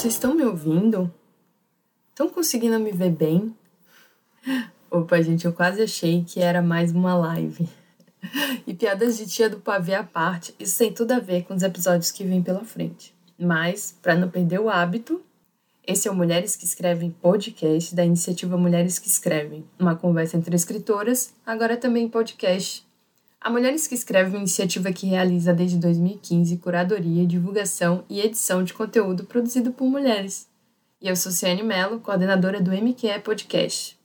Vocês estão me ouvindo? Estão conseguindo me ver bem? Opa, gente, eu quase achei que era mais uma live. E piadas de tia do pavê à parte, isso tem tudo a ver com os episódios que vêm pela frente. Mas, para não perder o hábito, esse é o Mulheres que Escrevem podcast da iniciativa Mulheres que Escrevem, uma conversa entre escritoras, agora também podcast. A Mulheres que Escrevem é uma iniciativa que realiza desde 2015 curadoria, divulgação e edição de conteúdo produzido por mulheres. E eu sou Ciane Mello, coordenadora do MQE Podcast.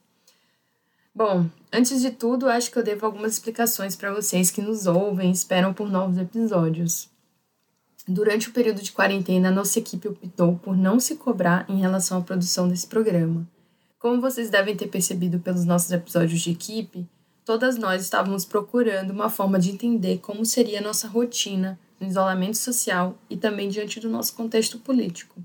Bom, antes de tudo, acho que eu devo algumas explicações para vocês que nos ouvem e esperam por novos episódios. Durante o período de quarentena, nossa equipe optou por não se cobrar em relação à produção desse programa. Como vocês devem ter percebido pelos nossos episódios de equipe, todas nós estávamos procurando uma forma de entender como seria a nossa rotina no isolamento social e também diante do nosso contexto político.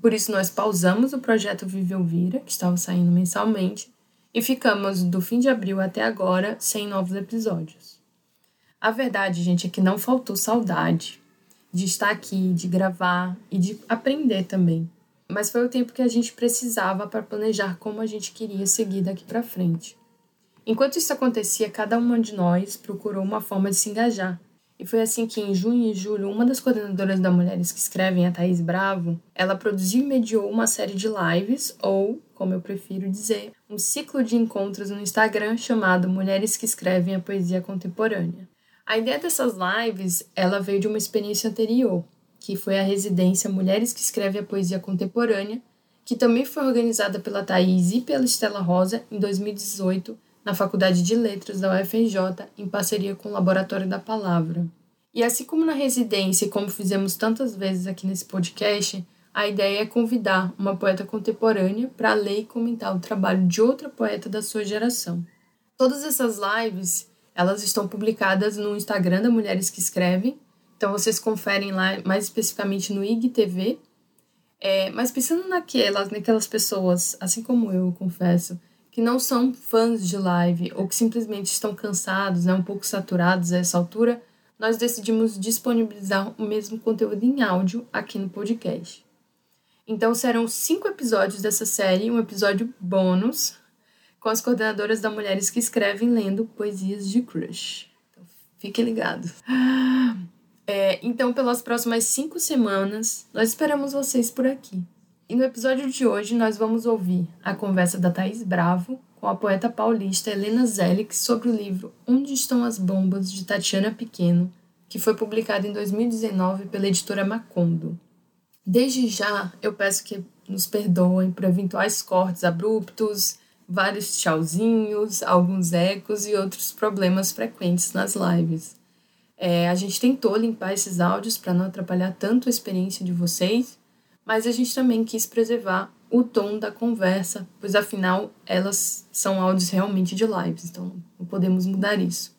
Por isso, nós pausamos o projeto Vive Ouvira, que estava saindo mensalmente, e ficamos do fim de abril até agora sem novos episódios. A verdade, gente, é que não faltou saudade de estar aqui, de gravar e de aprender também. Mas foi o tempo que a gente precisava para planejar como a gente queria seguir daqui para frente. Enquanto isso acontecia, cada uma de nós procurou uma forma de se engajar. E foi assim que, em junho e julho, uma das coordenadoras da Mulheres que Escrevem, a Thaís Bravo, ela produziu e mediou uma série de lives, ou, como eu prefiro dizer, um ciclo de encontros no Instagram chamado Mulheres que Escrevem a Poesia Contemporânea. A ideia dessas lives, ela veio de uma experiência anterior, que foi a residência Mulheres que Escrevem a Poesia Contemporânea, que também foi organizada pela Thaís e pela Estela Rosa em 2018 na Faculdade de Letras da UFRJ, em parceria com o Laboratório da Palavra. E assim como na residência como fizemos tantas vezes aqui nesse podcast, a ideia é convidar uma poeta contemporânea para ler e comentar o trabalho de outra poeta da sua geração. Todas essas lives elas estão publicadas no Instagram da Mulheres que Escrevem. Então vocês conferem lá, mais especificamente no IGTV. É, mas pensando naquelas, naquelas pessoas, assim como eu confesso, que não são fãs de live ou que simplesmente estão cansados, né, um pouco saturados a essa altura, nós decidimos disponibilizar o mesmo conteúdo em áudio aqui no podcast. Então serão cinco episódios dessa série, um episódio bônus com as coordenadoras da Mulheres que Escrevem lendo poesias de crush. Então, fiquem ligados. É, então, pelas próximas cinco semanas, nós esperamos vocês por aqui. E no episódio de hoje, nós vamos ouvir a conversa da Thaís Bravo com a poeta paulista Helena Zelix sobre o livro Onde Estão as Bombas, de Tatiana Pequeno, que foi publicado em 2019 pela editora Macondo. Desde já, eu peço que nos perdoem por eventuais cortes abruptos, vários tchauzinhos, alguns ecos e outros problemas frequentes nas lives. É, a gente tentou limpar esses áudios para não atrapalhar tanto a experiência de vocês, mas a gente também quis preservar o tom da conversa, pois afinal elas são áudios realmente de lives, então não podemos mudar isso.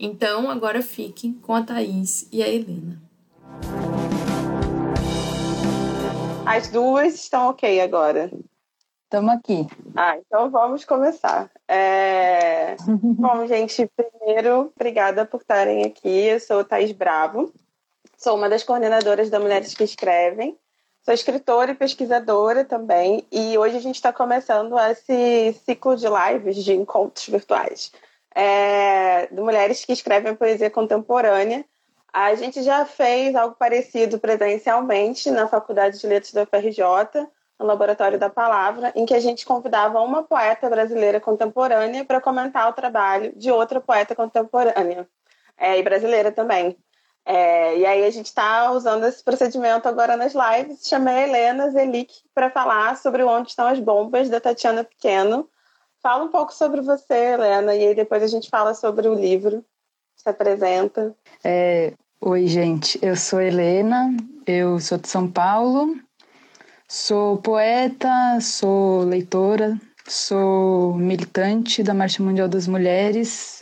Então agora fiquem com a Thaís e a Helena. As duas estão ok agora. Estamos aqui. Ah, então vamos começar. É... Bom, gente, primeiro, obrigada por estarem aqui. Eu sou Thais Bravo, sou uma das coordenadoras da Mulheres que Escrevem. Sou escritora e pesquisadora também, e hoje a gente está começando esse ciclo de lives, de encontros virtuais, é... de mulheres que escrevem poesia contemporânea. A gente já fez algo parecido presencialmente na Faculdade de Letras da UFRJ, no Laboratório da Palavra, em que a gente convidava uma poeta brasileira contemporânea para comentar o trabalho de outra poeta contemporânea, é, e brasileira também. É, e aí a gente está usando esse procedimento agora nas lives. Chamei a Helena Zelik para falar sobre Onde Estão as Bombas, da Tatiana Pequeno. Fala um pouco sobre você, Helena, e aí depois a gente fala sobre o livro. Se apresenta. É, oi, gente. Eu sou Helena, eu sou de São Paulo, Sou poeta, sou leitora, sou militante da Marcha Mundial das Mulheres,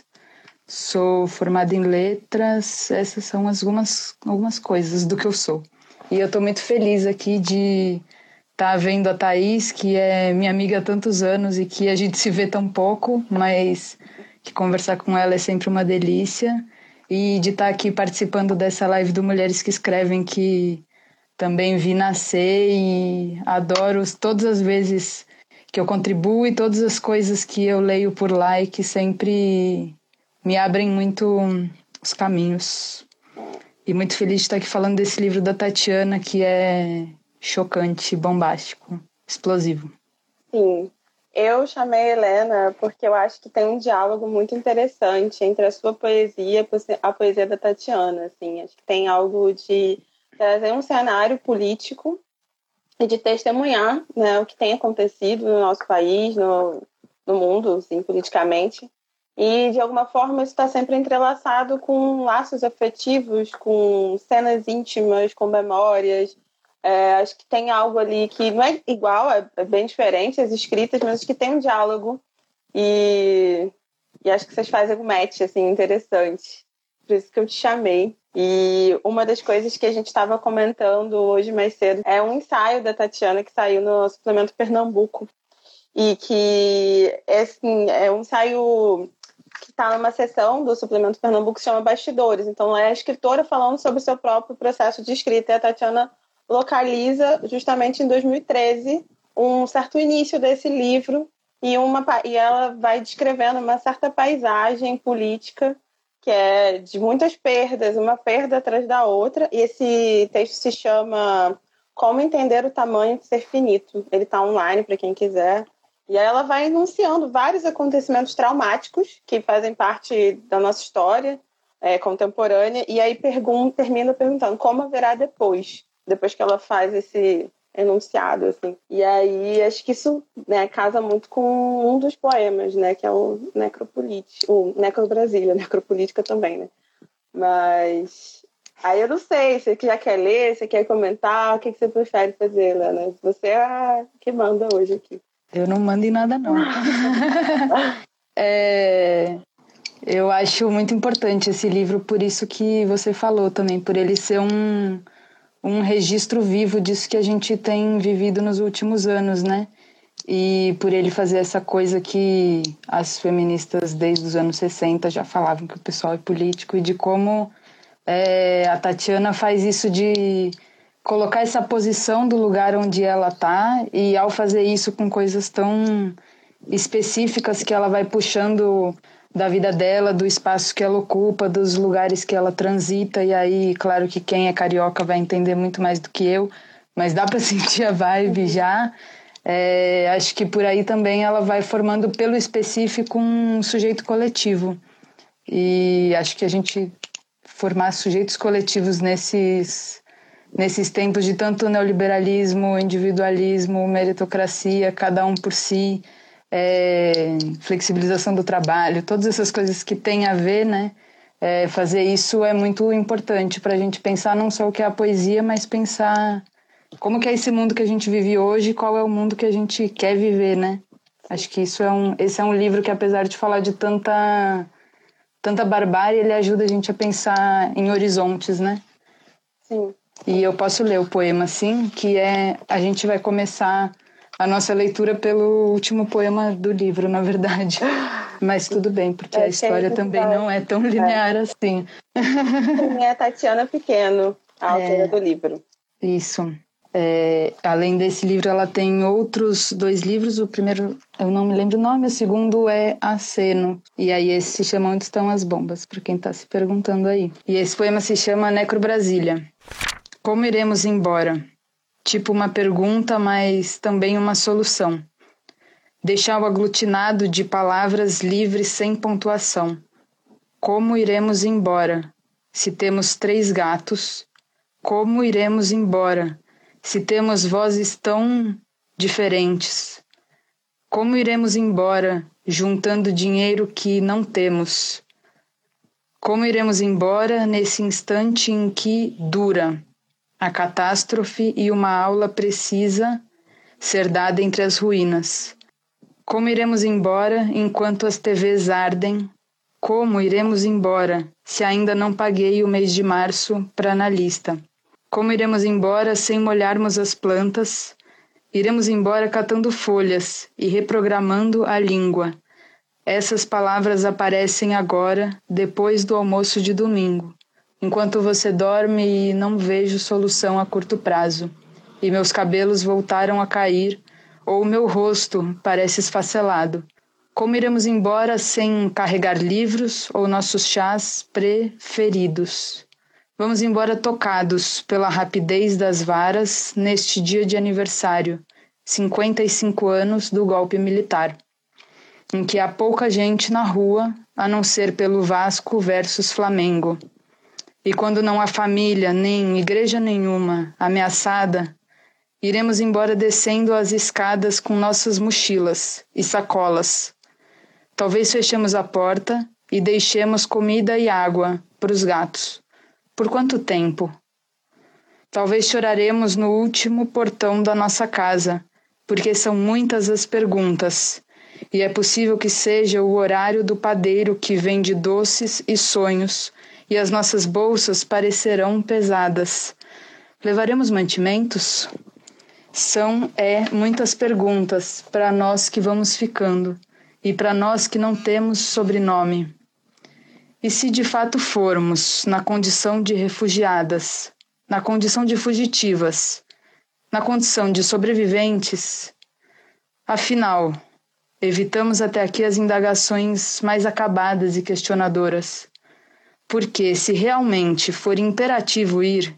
sou formada em letras. Essas são algumas, algumas coisas do que eu sou. E eu estou muito feliz aqui de estar tá vendo a Thaís, que é minha amiga há tantos anos e que a gente se vê tão pouco, mas que conversar com ela é sempre uma delícia. E de estar tá aqui participando dessa live do Mulheres que Escrevem, que também vi nascer e adoro todas as vezes que eu contribuo e todas as coisas que eu leio por lá e que sempre me abrem muito os caminhos. E muito feliz de estar aqui falando desse livro da Tatiana, que é chocante, bombástico, explosivo. Sim. Eu chamei Helena porque eu acho que tem um diálogo muito interessante entre a sua poesia e a poesia da Tatiana. Assim. Acho que tem algo de trazer um cenário político e de testemunhar né, o que tem acontecido no nosso país, no, no mundo, assim, politicamente. E, de alguma forma, isso está sempre entrelaçado com laços afetivos, com cenas íntimas, com memórias. É, acho que tem algo ali que não é igual, é, é bem diferente as escritas, mas acho que tem um diálogo. E, e acho que vocês fazem um match assim, interessante. Por isso que eu te chamei. E uma das coisas que a gente estava comentando hoje mais cedo é um ensaio da Tatiana que saiu no suplemento Pernambuco. E que é, assim, é um ensaio que está numa sessão do suplemento Pernambuco que se chama Bastidores. Então, é a escritora falando sobre o seu próprio processo de escrita. E a Tatiana localiza, justamente em 2013, um certo início desse livro. E, uma, e ela vai descrevendo uma certa paisagem política que é de muitas perdas, uma perda atrás da outra. E esse texto se chama Como Entender o Tamanho de Ser Finito. Ele está online para quem quiser. E aí ela vai enunciando vários acontecimentos traumáticos que fazem parte da nossa história é, contemporânea. E aí pergunta, termina perguntando como haverá depois, depois que ela faz esse enunciado, assim. E aí acho que isso né, casa muito com um dos poemas, né, que é o Necropolítica, o Necro Brasília, Necropolítica também, né. Mas aí eu não sei, você já quer ler, você quer comentar, o que, que você prefere fazer, Lana? Você é a que manda hoje aqui. Eu não mando em nada, não. é, eu acho muito importante esse livro, por isso que você falou também, por ele ser um um registro vivo disso que a gente tem vivido nos últimos anos, né? E por ele fazer essa coisa que as feministas desde os anos 60 já falavam que o pessoal é político e de como é, a Tatiana faz isso de colocar essa posição do lugar onde ela tá e ao fazer isso com coisas tão específicas que ela vai puxando da vida dela, do espaço que ela ocupa, dos lugares que ela transita. E aí, claro que quem é carioca vai entender muito mais do que eu, mas dá para sentir a vibe já. É, acho que por aí também ela vai formando pelo específico um sujeito coletivo. E acho que a gente formar sujeitos coletivos nesses nesses tempos de tanto neoliberalismo, individualismo, meritocracia, cada um por si, é, flexibilização do trabalho, todas essas coisas que têm a ver, né? É, fazer isso é muito importante para a gente pensar não só o que é a poesia, mas pensar como que é esse mundo que a gente vive hoje, qual é o mundo que a gente quer viver, né? Acho que isso é um, esse é um livro que apesar de falar de tanta tanta barbárie, ele ajuda a gente a pensar em horizontes, né? Sim. E eu posso ler o poema, sim, que é a gente vai começar a nossa leitura pelo último poema do livro, na verdade. Mas tudo bem, porque é, a história também não é tão linear é. assim. É a Tatiana Pequeno, a autora é, do livro. Isso. É, além desse livro, ela tem outros dois livros. O primeiro, eu não me lembro o nome, o segundo é Aceno. E aí esse se chama Onde Estão as Bombas, para quem está se perguntando aí. E esse poema se chama Necro Brasília. Como iremos embora? tipo uma pergunta, mas também uma solução. Deixar o aglutinado de palavras livres sem pontuação. Como iremos embora se temos três gatos? Como iremos embora se temos vozes tão diferentes? Como iremos embora juntando dinheiro que não temos? Como iremos embora nesse instante em que dura? A catástrofe e uma aula precisa ser dada entre as ruínas. Como iremos embora enquanto as TVs ardem? Como iremos embora se ainda não paguei o mês de março para analista? Como iremos embora sem molharmos as plantas? Iremos embora catando folhas e reprogramando a língua. Essas palavras aparecem agora, depois do almoço de domingo, enquanto você dorme e não vejo solução a curto prazo, e meus cabelos voltaram a cair, ou meu rosto parece esfacelado. Como iremos embora sem carregar livros ou nossos chás preferidos? Vamos embora tocados pela rapidez das varas neste dia de aniversário, 55 anos do golpe militar, em que há pouca gente na rua, a não ser pelo Vasco versus Flamengo. E quando não há família nem igreja nenhuma ameaçada, iremos embora descendo as escadas com nossas mochilas e sacolas. Talvez fechemos a porta e deixemos comida e água para os gatos. Por quanto tempo? Talvez choraremos no último portão da nossa casa, porque são muitas as perguntas, e é possível que seja o horário do padeiro que vende doces e sonhos e as nossas bolsas parecerão pesadas. Levaremos mantimentos? São é muitas perguntas para nós que vamos ficando e para nós que não temos sobrenome. E se de fato formos na condição de refugiadas, na condição de fugitivas, na condição de sobreviventes, afinal, evitamos até aqui as indagações mais acabadas e questionadoras. Porque se realmente for imperativo ir,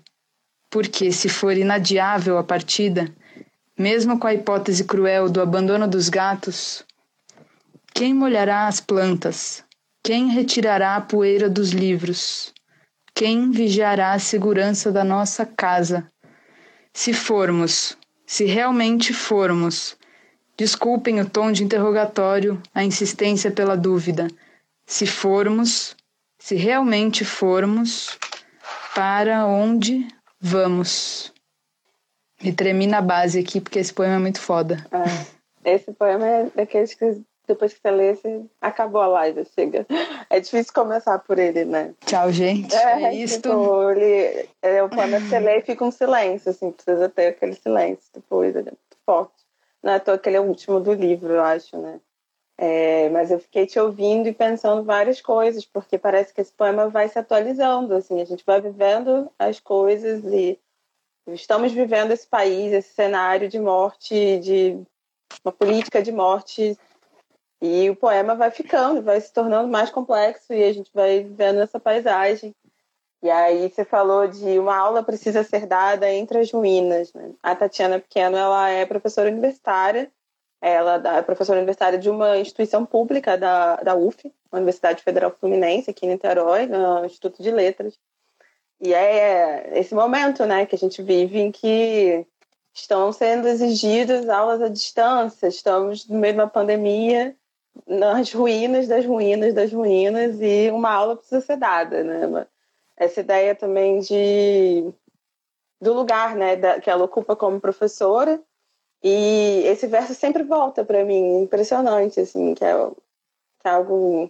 porque se for inadiável a partida, mesmo com a hipótese cruel do abandono dos gatos, quem molhará as plantas? Quem retirará a poeira dos livros? Quem vigiará a segurança da nossa casa? Se formos, se realmente formos, desculpem o tom de interrogatório, a insistência pela dúvida. Se formos, se realmente formos, para onde vamos? Me tremi na base aqui, porque esse poema é muito foda. É, esse poema é daqueles que depois que você lê, você acabou a live, chega. É difícil começar por ele, né? Tchau, gente. É, é isso. Tipo, ele, é, o poema que você lê e fica um silêncio, assim, precisa ter aquele silêncio depois, ele é muito forte. Não é à toa que ele é o último do livro, eu acho, né? É, mas eu fiquei te ouvindo e pensando várias coisas, porque parece que esse poema vai se atualizando, assim, a gente vai vivendo as coisas e estamos vivendo esse país, esse cenário de morte, de uma política de morte, e o poema vai ficando, vai se tornando mais complexo e a gente vai vendo essa paisagem. E aí você falou de uma aula precisa ser dada entre as ruínas. Né? A Tatiana Pequeno ela é professora universitária ela é professora universitária de uma instituição pública da, da UF, Universidade Federal Fluminense, aqui em Niterói, no Instituto de Letras. E é esse momento né, que a gente vive em que estão sendo exigidas aulas à distância, estamos no meio de uma pandemia, nas ruínas das ruínas das ruínas, e uma aula precisa ser dada. Né? Essa ideia também de do lugar né, da, que ela ocupa como professora, e esse verso sempre volta para mim, impressionante, assim, que é, que é algo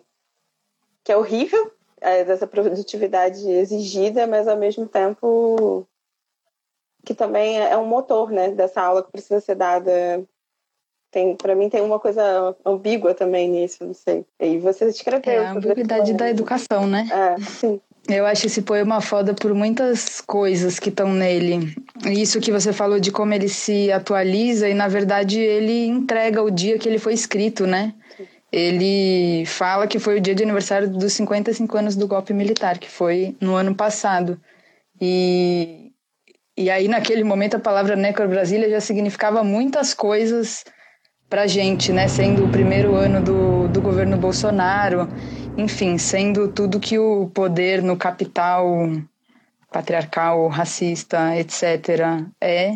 que é horrível, é, dessa produtividade exigida, mas ao mesmo tempo que também é um motor, né, dessa aula que precisa ser dada. Tem, para mim tem uma coisa ambígua também nisso, não sei. E você escreveu. É a ambiguidade da educação, né? É, sim. Eu acho esse poema foda por muitas coisas que estão nele. Isso que você falou de como ele se atualiza e, na verdade, ele entrega o dia que ele foi escrito, né? Ele fala que foi o dia de aniversário dos 55 anos do golpe militar, que foi no ano passado. E, e aí, naquele momento, a palavra Necro Brasília já significava muitas coisas pra gente, né? Sendo o primeiro ano do, do governo Bolsonaro enfim, sendo tudo que o poder no capital patriarcal, racista, etc. é,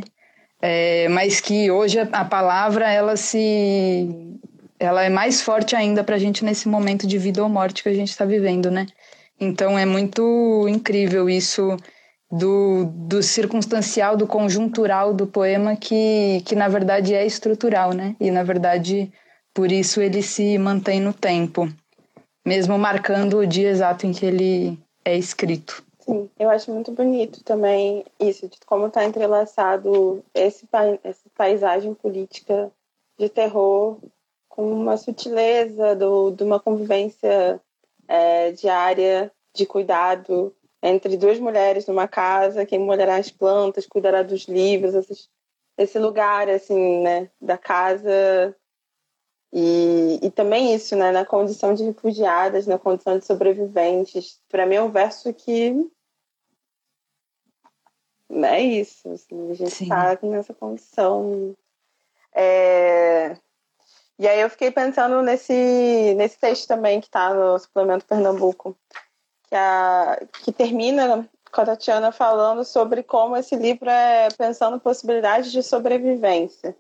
é mas que hoje a palavra ela se ela é mais forte ainda para a gente nesse momento de vida ou morte que a gente está vivendo, né? Então é muito incrível isso do, do circunstancial, do conjuntural do poema que, que na verdade é estrutural, né? E na verdade por isso ele se mantém no tempo mesmo marcando o dia exato em que ele é escrito. Sim, eu acho muito bonito também isso, de como está entrelaçado esse, essa paisagem política de terror com uma sutileza do, de uma convivência é, diária de cuidado entre duas mulheres numa casa, quem molhará as plantas, cuidará dos livros, esses, esse lugar, assim, né, da casa. E, e também isso, né, na condição de refugiadas, na condição de sobreviventes. Para mim é um verso que é isso, assim, a gente está nessa condição. É... E aí eu fiquei pensando nesse, nesse texto também que está no suplemento Pernambuco, que, a, que termina com a Tatiana falando sobre como esse livro é pensando possibilidades de sobrevivência.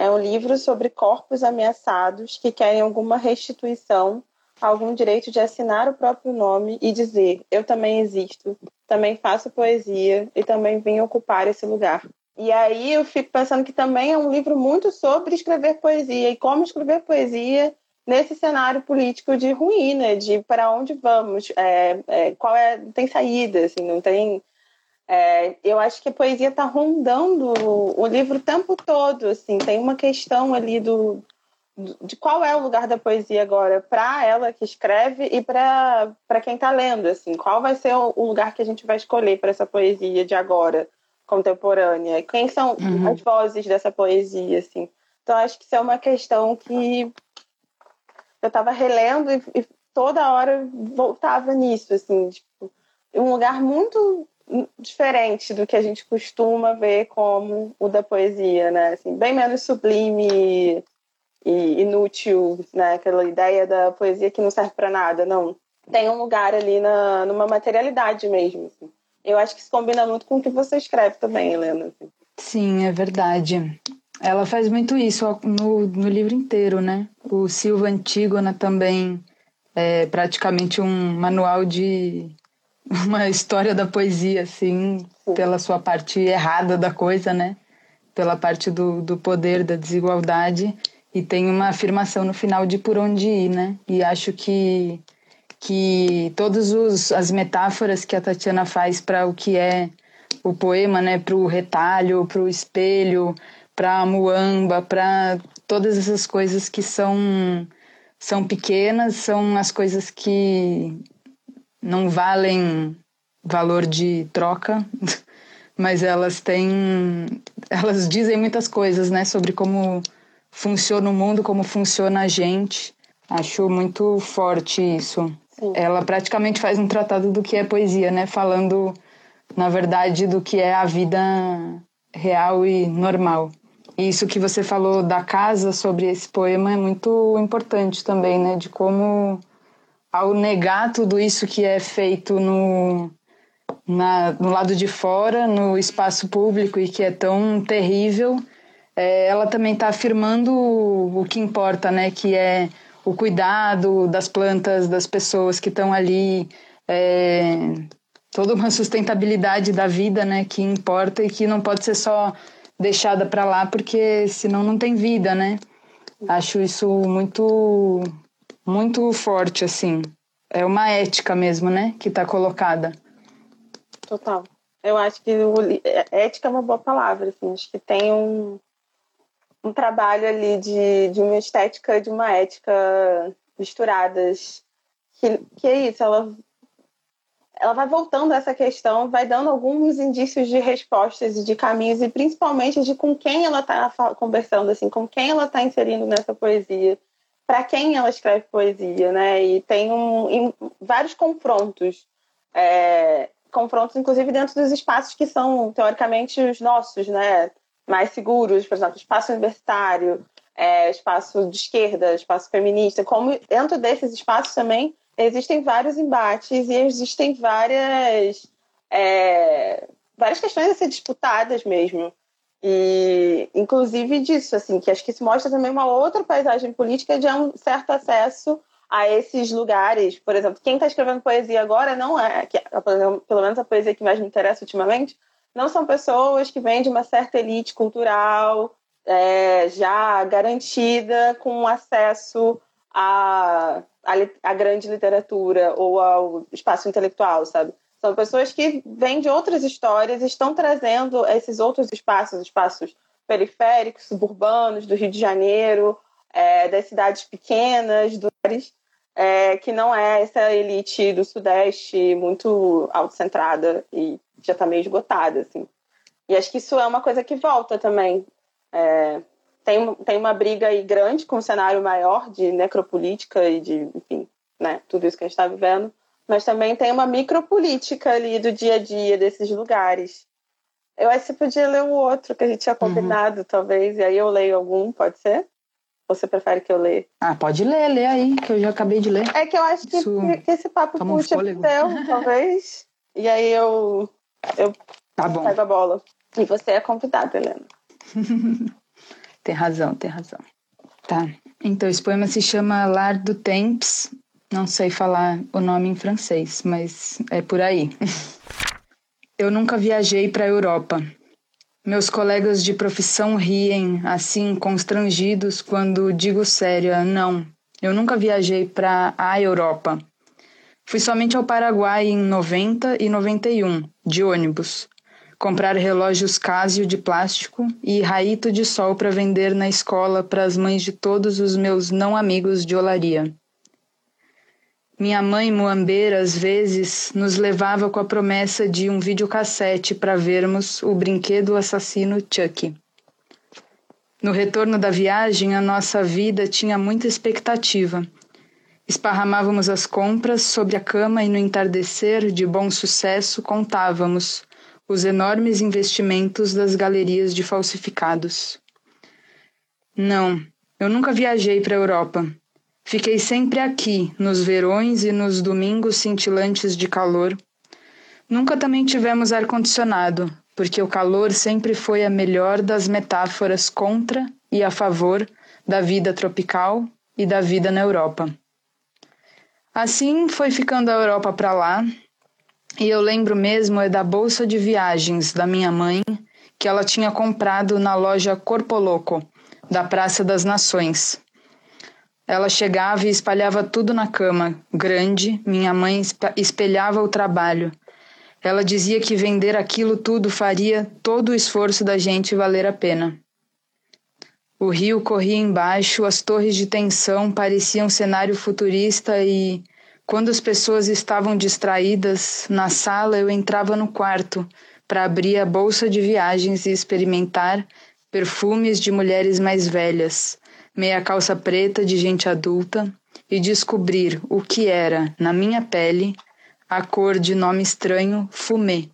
É um livro sobre corpos ameaçados que querem alguma restituição, algum direito de assinar o próprio nome e dizer: Eu também existo, também faço poesia e também vim ocupar esse lugar. E aí eu fico pensando que também é um livro muito sobre escrever poesia e como escrever poesia nesse cenário político de ruína, de para onde vamos, é, é, qual é, tem saída, assim, não tem. É, eu acho que a poesia está rondando o, o livro o tempo todo, assim, tem uma questão ali do, de qual é o lugar da poesia agora para ela que escreve e para quem está lendo, assim, qual vai ser o lugar que a gente vai escolher para essa poesia de agora, contemporânea, quem são uhum. as vozes dessa poesia, assim. Então acho que isso é uma questão que eu estava relendo e, e, toda hora voltava nisso, assim, tipo, um lugar muito diferente do que a gente costuma ver como o da poesia, né? Assim, bem menos sublime e inútil, né? Aquela ideia da poesia que não serve para nada, não. Tem um lugar ali na, numa materialidade mesmo. Assim. Eu acho que isso combina muito com o que você escreve também, Helena. Assim. Sim, é verdade. Ela faz muito isso no, no livro inteiro, né? O Silva Antígona também é praticamente um manual de uma história da poesia, assim, Sim. pela sua parte errada da coisa, né? Pela parte do, do poder, da desigualdade. E tem uma afirmação no final de por onde ir, né? E acho que, que todas as metáforas que a Tatiana faz para o que é o poema, né? Para o retalho, para o espelho, para a muamba, para todas essas coisas que são, são pequenas, são as coisas que não valem valor de troca, mas elas têm, elas dizem muitas coisas, né, sobre como funciona o mundo, como funciona a gente. Acho muito forte isso. Sim. Ela praticamente faz um tratado do que é poesia, né? Falando, na verdade, do que é a vida real e normal. E isso que você falou da casa sobre esse poema é muito importante também, né? De como, ao negar tudo isso que é feito no, na, no lado de fora, no espaço público e que é tão terrível, é, ela também está afirmando o, o que importa, né? Que é o cuidado das plantas, das pessoas que estão ali, é, toda uma sustentabilidade da vida, né? Que importa e que não pode ser só deixada para lá, porque senão não tem vida, né? Acho isso muito, muito forte, assim. É uma ética mesmo, né? Que está colocada. Total. Eu acho que o, ética é uma boa palavra, assim. Acho que tem um, um trabalho ali de, de uma estética de uma ética misturadas. Que, que é isso, ela, ela vai voltando a essa questão, vai dando alguns indícios de respostas e de caminhos, e principalmente de com quem ela está conversando, assim, com quem ela está inserindo nessa poesia, para quem ela escreve poesia, né? E tem um, vários confrontos. É, confrontos, inclusive, dentro dos espaços que são, teoricamente, os nossos, né? mais seguros, por exemplo, espaço universitário, é, espaço de esquerda, espaço feminista, como dentro desses espaços também existem vários embates e existem várias, é, várias questões a ser disputadas mesmo. E, inclusive disso, assim, que acho que isso mostra também uma outra paisagem política de um certo acesso a esses lugares. Por exemplo, quem está escrevendo poesia agora não é, que, pelo menos a poesia que mais me interessa ultimamente, não são pessoas que vêm de uma certa elite cultural é, já garantida com acesso à, à, à grande literatura ou ao espaço intelectual, sabe? São pessoas que vêm de outras histórias e estão trazendo esses outros espaços, espaços periféricos, suburbanos do Rio de Janeiro, é, das cidades pequenas, dos é, que não é essa elite do Sudeste muito autocentrada e já está meio esgotada, assim. E acho que isso é uma coisa que volta também. É, tem, tem uma briga aí grande com um cenário maior de necropolítica e de, enfim, né, tudo isso que a gente está vivendo, mas também tem uma micropolítica ali do dia a dia desses lugares. Eu acho que você podia ler o outro que a gente tinha uhum. combinado, uhum. talvez, e aí eu leio algum, pode ser? Você prefere que eu leia? Ah, pode ler, lê aí, que eu já acabei de ler. É que eu acho que, Isso... que esse papo Toma puxa um teu, talvez. E aí eu, eu tá bom. pego a bola. E você é convidada, Helena. tem razão, tem razão. Tá. Então, esse poema se chama Lar do Temps. Não sei falar o nome em francês, mas é por aí. Eu nunca viajei para a Europa meus colegas de profissão riem, assim, constrangidos, quando digo séria, não, eu nunca viajei para a Europa. Fui somente ao Paraguai em 90 e 91, de ônibus, comprar relógios Casio de plástico e raito de sol para vender na escola para as mães de todos os meus não amigos de olaria. Minha mãe muambeira, às vezes, nos levava com a promessa de um videocassete para vermos o brinquedo assassino Chuck. No retorno da viagem, a nossa vida tinha muita expectativa. Esparramávamos as compras sobre a cama e no entardecer, de bom sucesso, contávamos os enormes investimentos das galerias de falsificados. Não, eu nunca viajei para a Europa. Fiquei sempre aqui, nos verões e nos domingos cintilantes de calor. Nunca também tivemos ar-condicionado, porque o calor sempre foi a melhor das metáforas contra e a favor da vida tropical e da vida na Europa. Assim foi ficando a Europa para lá, e eu lembro mesmo é da bolsa de viagens da minha mãe, que ela tinha comprado na loja Corpoloco, da Praça das Nações. Ela chegava e espalhava tudo na cama, grande, minha mãe espelhava o trabalho. Ela dizia que vender aquilo tudo faria todo o esforço da gente valer a pena. O rio corria embaixo, as torres de tensão pareciam um cenário futurista e, quando as pessoas estavam distraídas, na sala eu entrava no quarto para abrir a bolsa de viagens e experimentar perfumes de mulheres mais velhas, meia calça preta de gente adulta e descobrir o que era, na minha pele, a cor de nome estranho fumê.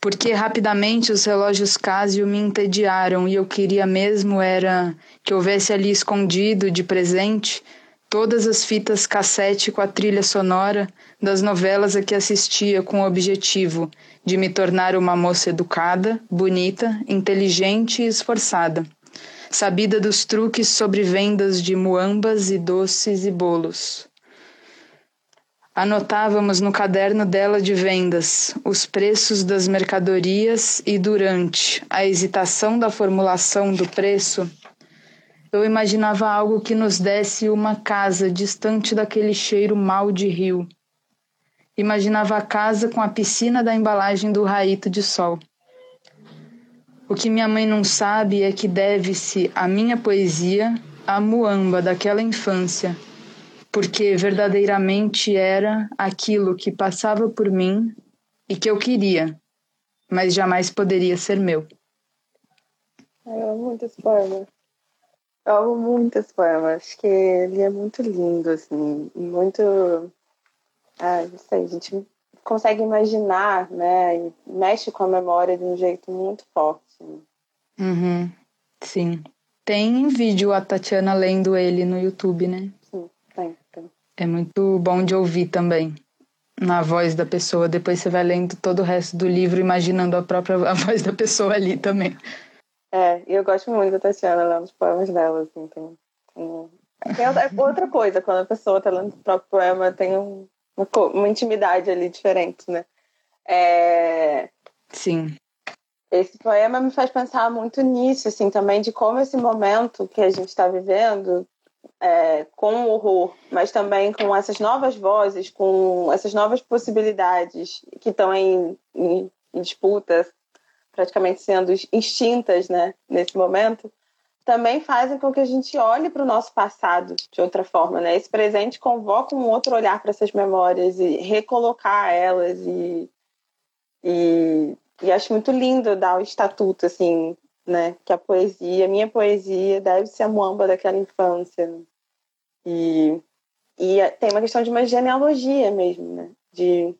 Porque rapidamente os relógios Casio me entediaram e eu queria mesmo era que houvesse ali escondido de presente todas as fitas cassete com a trilha sonora das novelas a que assistia com o objetivo de me tornar uma moça educada, bonita, inteligente e esforçada sabida dos truques sobre vendas de muambas e doces e bolos. Anotávamos no caderno dela de vendas os preços das mercadorias e durante a hesitação da formulação do preço, eu imaginava algo que nos desse uma casa distante daquele cheiro mal de rio. Imaginava a casa com a piscina da embalagem do raito de sol. O que minha mãe não sabe é que deve-se a minha poesia à muamba daquela infância, porque verdadeiramente era aquilo que passava por mim e que eu queria, mas jamais poderia ser meu. Eu amo muito esse poema. Eu amo muito esse poema. Acho que ele é muito lindo, assim, muito. Ah, não sei, a gente consegue imaginar, né? E mexe com a memória de um jeito muito forte. Uhum. Sim. Tem vídeo a Tatiana lendo ele no YouTube, né? Sim, tem, tem. É muito bom de ouvir também. Na voz da pessoa. Depois você vai lendo todo o resto do livro, imaginando a própria a voz da pessoa ali também. É, e eu gosto muito da Tatiana lendo os poemas dela, assim. Tem, tem, tem outra coisa, quando a pessoa tá lendo o próprio poema, tem um, uma, uma intimidade ali diferente, né? É... Sim. Esse poema me faz pensar muito nisso, assim, também de como esse momento que a gente está vivendo, é, com o horror, mas também com essas novas vozes, com essas novas possibilidades que estão em, em, em disputa, praticamente sendo extintas, né, nesse momento, também fazem com que a gente olhe para o nosso passado de outra forma, né? Esse presente convoca um outro olhar para essas memórias e recolocar elas e, e, e acho muito lindo dar o estatuto assim, né? Que a poesia, minha poesia deve ser a muamba daquela infância e e tem uma questão de uma genealogia mesmo, né? De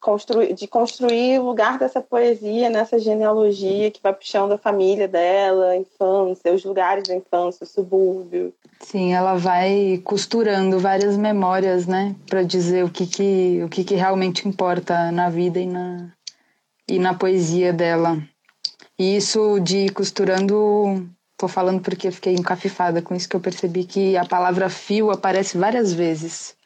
construir, de construir o lugar dessa poesia nessa genealogia que vai puxando a família dela, a infância, os lugares da infância, o subúrbio. Sim, ela vai costurando várias memórias, né, para dizer o que que o que que realmente importa na vida e na e na poesia dela. E isso de costurando, tô falando porque fiquei encafifada com isso que eu percebi que a palavra fio aparece várias vezes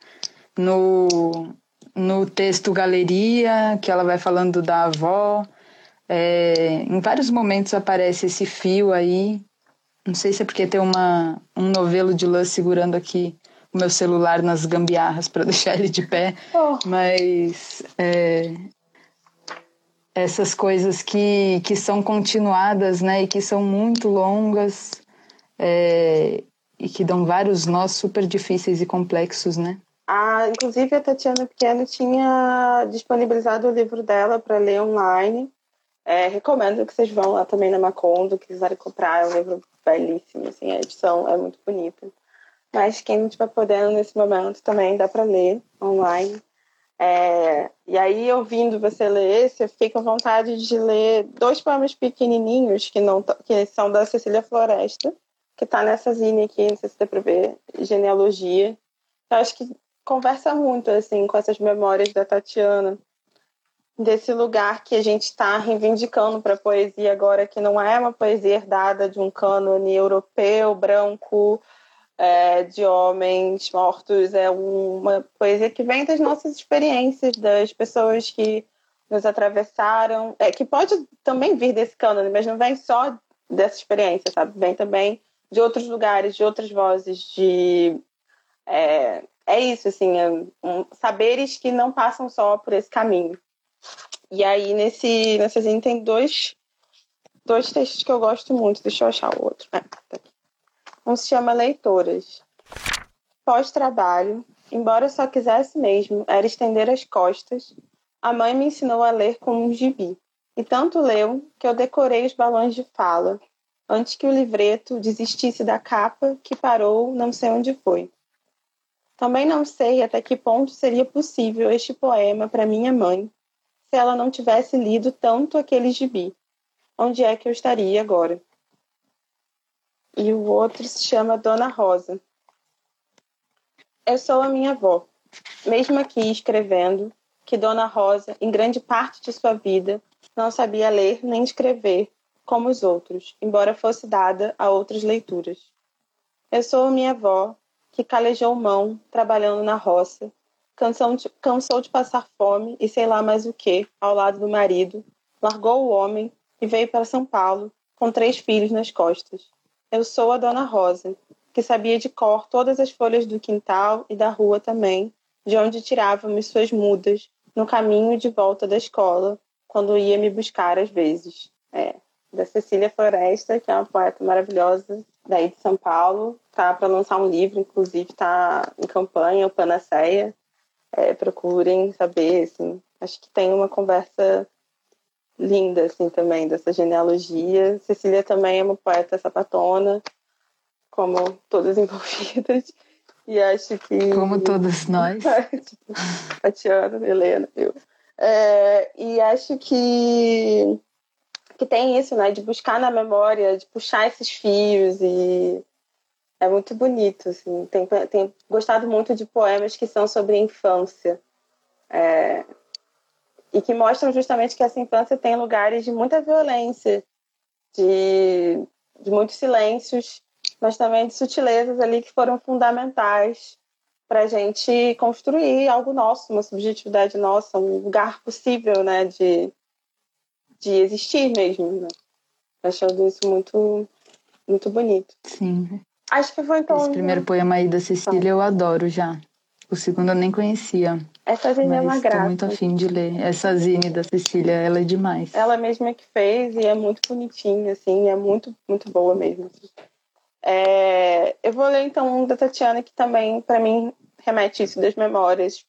no no texto Galeria, que ela vai falando da avó. É, em vários momentos aparece esse fio aí. Não sei se é porque tem uma, um novelo de lã segurando aqui o meu celular nas gambiarras para deixar ele de pé, oh. mas é, essas coisas que, que são continuadas, né, e que são muito longas é, e que dão vários nós super difíceis e complexos, né? A, inclusive, a Tatiana Pequeno tinha disponibilizado o livro dela para ler online. É, recomendo que vocês vão lá também na Macondo, que quiserem comprar. É um livro belíssimo, assim, a edição é muito bonita. Mas quem não estiver podendo nesse momento também dá para ler online. É, e aí, ouvindo você ler esse, eu fiquei com vontade de ler dois poemas pequenininhos que, não, que são da Cecília Floresta, que está nessa zine aqui, não sei se dá para ver, Genealogia. Eu acho que conversa muito assim com essas memórias da Tatiana desse lugar que a gente está reivindicando para a poesia agora que não é uma poesia herdada de um cânone europeu branco é, de homens mortos é uma poesia que vem das nossas experiências das pessoas que nos atravessaram é que pode também vir desse cânone mas não vem só dessa experiência sabe vem também de outros lugares de outras vozes de é, é isso, assim, é um, saberes que não passam só por esse caminho. E aí, nesse, nessa tem dois, dois textos que eu gosto muito. Deixa eu achar o outro. Ah, tá. Um se chama Leitoras. Pós-trabalho, embora só quisesse mesmo era estender as costas, a mãe me ensinou a ler com um gibi. E tanto leu que eu decorei os balões de fala, antes que o livreto desistisse da capa, que parou não sei onde foi. Também não sei até que ponto seria possível este poema para minha mãe se ela não tivesse lido tanto aquele gibi. Onde é que eu estaria agora? E o outro se chama Dona Rosa. Eu sou a minha avó, mesmo aqui escrevendo que Dona Rosa, em grande parte de sua vida, não sabia ler nem escrever como os outros, embora fosse dada a outras leituras. Eu sou a minha avó, que calejou mão trabalhando na roça, cansou de, cansou de passar fome e sei lá mais o que ao lado do marido, largou o homem e veio para São Paulo com três filhos nas costas. Eu sou a Dona Rosa, que sabia de cor todas as folhas do quintal e da rua também, de onde tirávamos suas mudas no caminho de volta da escola, quando ia me buscar às vezes. É, da Cecília Floresta, que é uma poeta maravilhosa daí de São Paulo, tá para lançar um livro, inclusive está em campanha, o Panaceia. É, procurem saber, assim, acho que tem uma conversa linda, assim, também, dessa genealogia. Cecília também é uma poeta sapatona, como todas envolvidas. E acho que. Como todas nós. tipo, Tatiana, Helena, eu. É, e acho que que tem isso, né? De buscar na memória, de puxar esses fios e é muito bonito, assim. Tem, tem gostado muito de poemas que são sobre a infância é, e que mostram justamente que essa infância tem lugares de muita violência, de, de muitos silêncios, mas também de sutilezas ali que foram fundamentais para a gente construir algo nosso, uma subjetividade nossa, um lugar possível, né, de, de existir mesmo, né? Achando isso muito, muito bonito. Sim. Acho que foi então. Esse primeiro poema aí da Cecília eu adoro já. O segundo eu nem conhecia. Essa Zine é uma graça. Muito afim de ler. Essa Zine da Cecília, ela é demais. Ela mesma que fez e é muito bonitinha, assim, é muito, muito boa mesmo. É... Eu vou ler então um da Tatiana que também, para mim, remete isso das memórias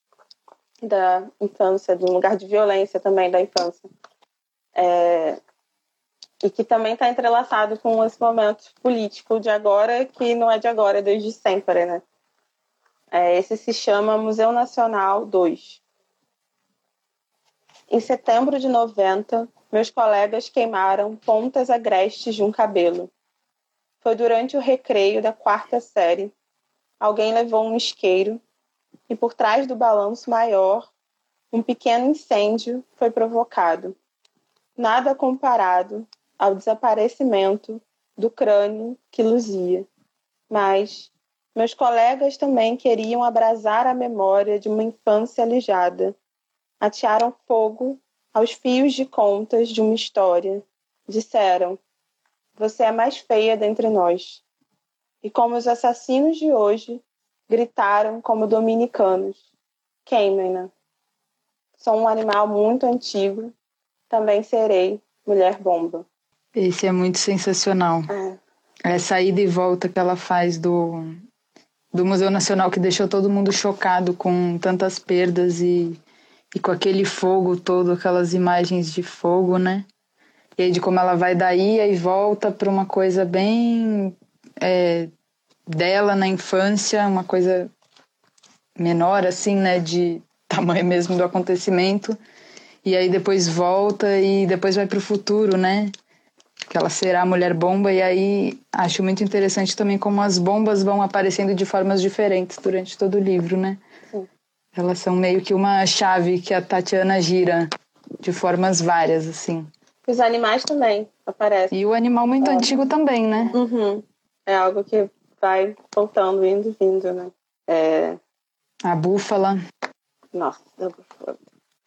da infância, de um lugar de violência também da infância. É, e que também está entrelaçado com esse momento político de agora, que não é de agora, é desde sempre, né? É, esse se chama Museu Nacional 2. Em setembro de 90, meus colegas queimaram pontas agrestes de um cabelo. Foi durante o recreio da quarta série. Alguém levou um isqueiro e por trás do balanço maior, um pequeno incêndio foi provocado. Nada comparado ao desaparecimento do crânio que luzia. Mas meus colegas também queriam abrasar a memória de uma infância alijada. Atearam fogo aos fios de contas de uma história. Disseram: Você é mais feia dentre nós. E como os assassinos de hoje, gritaram como dominicanos: Queimem-na. Sou um animal muito antigo, também serei mulher bomba. Esse é muito sensacional. É. Essa ida e volta que ela faz do, do Museu Nacional, que deixou todo mundo chocado com tantas perdas e, e com aquele fogo todo, aquelas imagens de fogo, né? E aí de como ela vai daí e volta para uma coisa bem é, dela na infância, uma coisa menor, assim, né, de tamanho mesmo do acontecimento, e aí depois volta e depois vai para o futuro, né? Que ela será a mulher bomba, e aí acho muito interessante também como as bombas vão aparecendo de formas diferentes durante todo o livro, né? Sim. Elas são meio que uma chave que a Tatiana gira de formas várias, assim. Os animais também aparecem. E o animal muito é. antigo também, né? Uhum. É algo que vai voltando, indo e vindo, né? É... A búfala. Nossa, a búfala.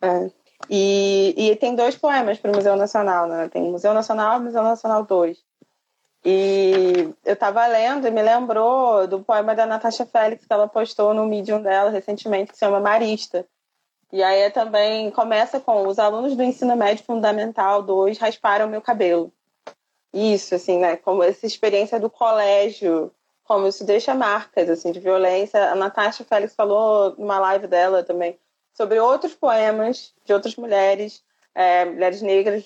É. E, e tem dois poemas para o Museu Nacional, né? Tem Museu Nacional e Museu Nacional 2. E eu estava lendo e me lembrou do poema da Natasha Félix que ela postou no Medium dela recentemente, que se chama Marista. E aí também começa com os alunos do ensino médio fundamental 2 rasparam meu cabelo. Isso, assim, né? Como essa experiência do colégio como isso deixa marcas assim de violência. A Natasha Félix falou numa live dela também sobre outros poemas de outras mulheres, é, mulheres negras.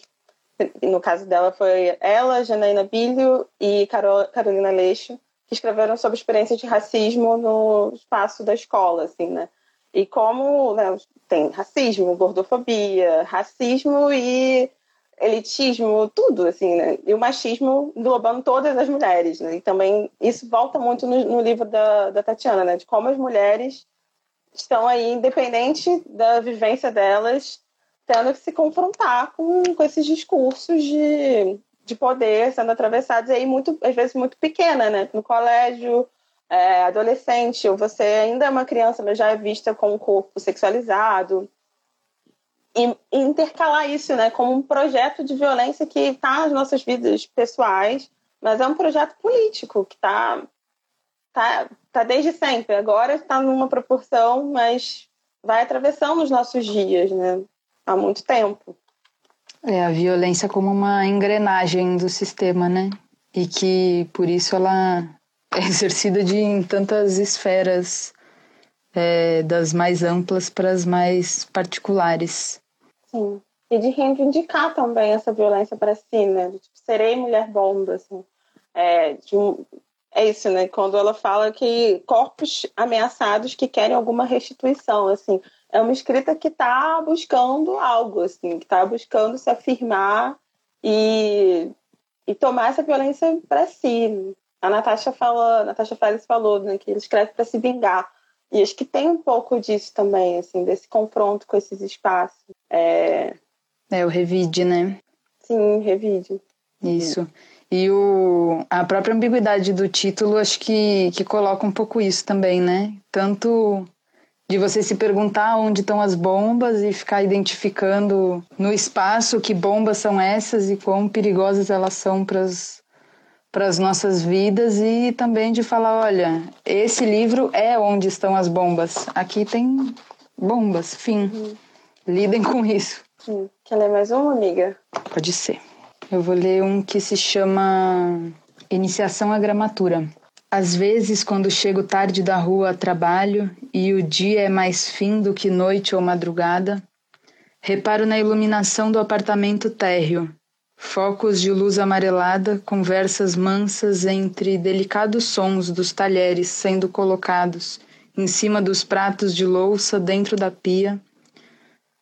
No caso dela foi ela, Janaína Bilho e Carol, Carolina Leixo, que escreveram sobre experiência de racismo no espaço da escola, assim, né? E como né, tem racismo, gordofobia, racismo e elitismo, tudo, assim, né? E o machismo englobando todas as mulheres, né? E também isso volta muito no, no, livro da, da Tatiana, né? De como as mulheres estão aí, independente da vivência delas, tendo que se confrontar com, com esses discursos de, de poder sendo atravessados aí muito, às vezes muito pequena, né? No colégio, é, adolescente, ou você ainda é uma criança, mas já é vista com um corpo sexualizado e intercalar isso, né, como um projeto de violência que está nas nossas vidas pessoais, mas é um projeto político que está tá, tá desde sempre. Agora está numa proporção, mas vai atravessando os nossos dias, né, há muito tempo. É a violência como uma engrenagem do sistema, né? E que por isso ela é exercida de em tantas esferas, é, das mais amplas para as mais particulares. Sim. E de reivindicar também essa violência para si, né? De, tipo, serei mulher bomba, assim. É, de, é isso, né? Quando ela fala que corpos ameaçados que querem alguma restituição, assim. É uma escrita que está buscando algo, assim. Que está buscando se afirmar e, e tomar essa violência para si. A Natasha falou, a Natasha Félix falou, né? Que ele escreve para se vingar. E acho que tem um pouco disso também, assim, desse confronto com esses espaços. É, é o revide, né? Sim, revide. Isso. E o, a própria ambiguidade do título acho que, que coloca um pouco isso também, né? Tanto de você se perguntar onde estão as bombas e ficar identificando no espaço que bombas são essas e quão perigosas elas são para as nossas vidas e também de falar, olha, esse livro é onde estão as bombas. Aqui tem bombas, fim. Uhum. Lidem com isso. Sim. Quer ler mais uma, amiga? Pode ser. Eu vou ler um que se chama Iniciação à Gramatura. Às vezes, quando chego tarde da rua a trabalho e o dia é mais fim do que noite ou madrugada, reparo na iluminação do apartamento térreo. Focos de luz amarelada, conversas mansas entre delicados sons dos talheres sendo colocados em cima dos pratos de louça dentro da pia.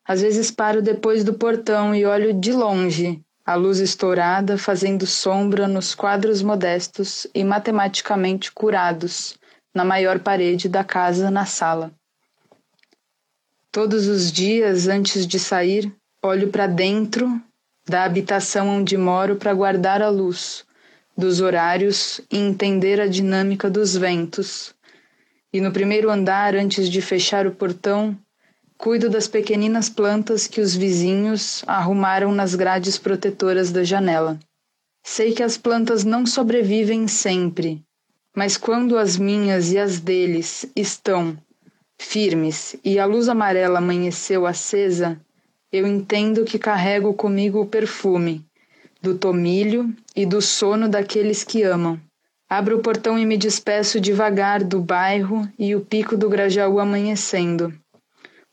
Às vezes paro depois do portão e olho de longe a luz estourada fazendo sombra nos quadros modestos e matematicamente curados na maior parede da casa na sala. Todos os dias antes de sair, olho para dentro da habitação onde moro para guardar a luz dos horários e entender a dinâmica dos ventos. E no primeiro andar, antes de fechar o portão, Cuido das pequeninas plantas que os vizinhos arrumaram nas grades protetoras da janela. Sei que as plantas não sobrevivem sempre, mas quando as minhas e as deles estão firmes e a luz amarela amanheceu acesa, eu entendo que carrego comigo o perfume do tomilho e do sono daqueles que amam. Abro o portão e me despeço devagar do bairro e o pico do Grajaú amanhecendo.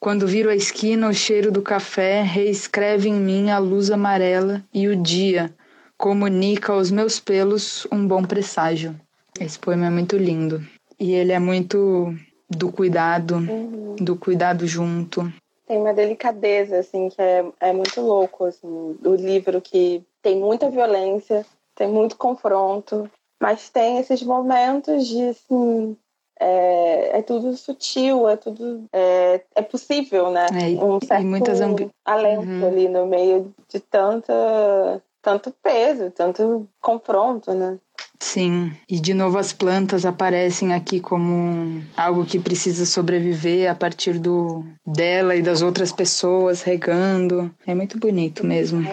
Quando viro a esquina, o cheiro do café reescreve em mim a luz amarela e o dia comunica aos meus pelos um bom presságio. Esse poema é muito lindo. E ele é muito do cuidado, uhum. do cuidado junto. Tem uma delicadeza, assim, que é, é muito louco, assim, do livro que tem muita violência, tem muito confronto, mas tem esses momentos de, assim, é, é, tudo sutil, é tudo é, é possível, né? É, um certo muitas ambi... alento uhum. ali no meio de tanta tanto peso, tanto confronto, né? Sim, e de novo as plantas aparecem aqui como algo que precisa sobreviver a partir do dela e das outras pessoas regando. É muito bonito mesmo.